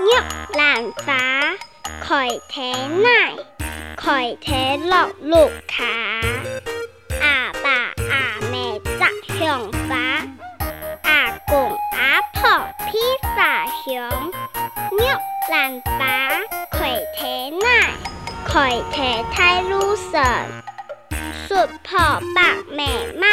nhấc làn phá, khỏi thế này, khỏi thế lọc lục khá. À bà à mẹ dặn hưởng phá à cùng á thọ phi phả hưởng nhấc làn phá, khỏi thế này, khỏi thế thay lưu sở sụp phỏ bạc mẹ mai